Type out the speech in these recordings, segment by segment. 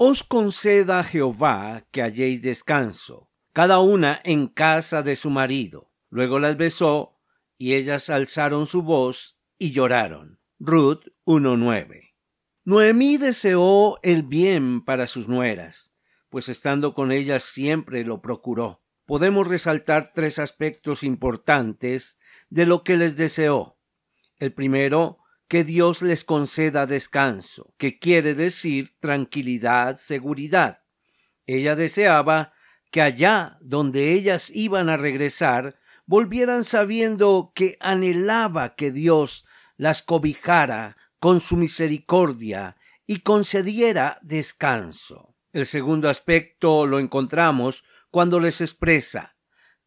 Os conceda Jehová que halléis descanso, cada una en casa de su marido. Luego las besó, y ellas alzaron su voz y lloraron. Ruth 1.9. Noemí deseó el bien para sus nueras, pues estando con ellas siempre lo procuró. Podemos resaltar tres aspectos importantes de lo que les deseó. El primero que Dios les conceda descanso, que quiere decir tranquilidad, seguridad. Ella deseaba que allá donde ellas iban a regresar, volvieran sabiendo que anhelaba que Dios las cobijara con su misericordia y concediera descanso. El segundo aspecto lo encontramos cuando les expresa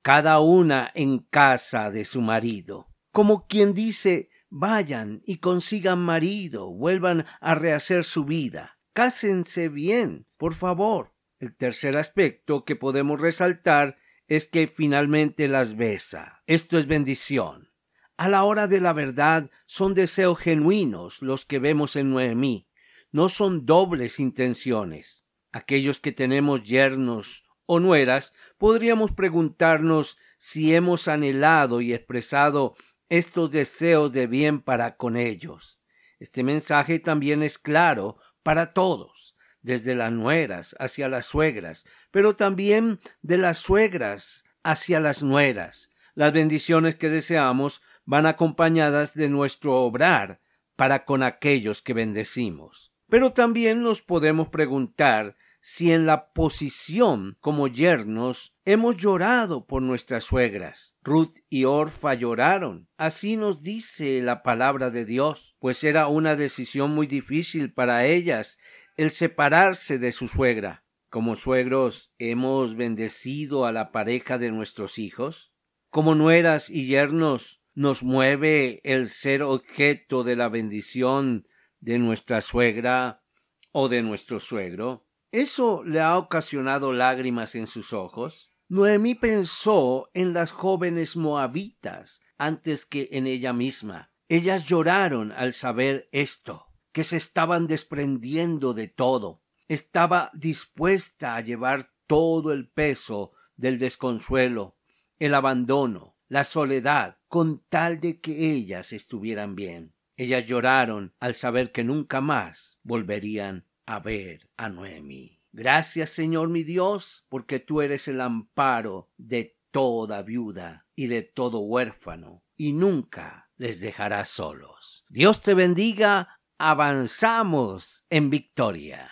cada una en casa de su marido, como quien dice Vayan y consigan marido, vuelvan a rehacer su vida. Cásense bien, por favor. El tercer aspecto que podemos resaltar es que finalmente las besa. Esto es bendición. A la hora de la verdad son deseos genuinos los que vemos en Noemí, no son dobles intenciones. Aquellos que tenemos yernos o nueras podríamos preguntarnos si hemos anhelado y expresado estos deseos de bien para con ellos. Este mensaje también es claro para todos, desde las nueras hacia las suegras, pero también de las suegras hacia las nueras. Las bendiciones que deseamos van acompañadas de nuestro obrar para con aquellos que bendecimos. Pero también nos podemos preguntar si en la posición como yernos hemos llorado por nuestras suegras. Ruth y Orfa lloraron. Así nos dice la palabra de Dios, pues era una decisión muy difícil para ellas el separarse de su suegra. Como suegros hemos bendecido a la pareja de nuestros hijos. Como nueras y yernos nos mueve el ser objeto de la bendición de nuestra suegra o de nuestro suegro. ¿Eso le ha ocasionado lágrimas en sus ojos? Noemí pensó en las jóvenes moabitas antes que en ella misma. Ellas lloraron al saber esto, que se estaban desprendiendo de todo. Estaba dispuesta a llevar todo el peso del desconsuelo, el abandono, la soledad, con tal de que ellas estuvieran bien. Ellas lloraron al saber que nunca más volverían a ver a Noemi. Gracias, Señor mi Dios, porque tú eres el amparo de toda viuda y de todo huérfano, y nunca les dejarás solos. Dios te bendiga, avanzamos en victoria.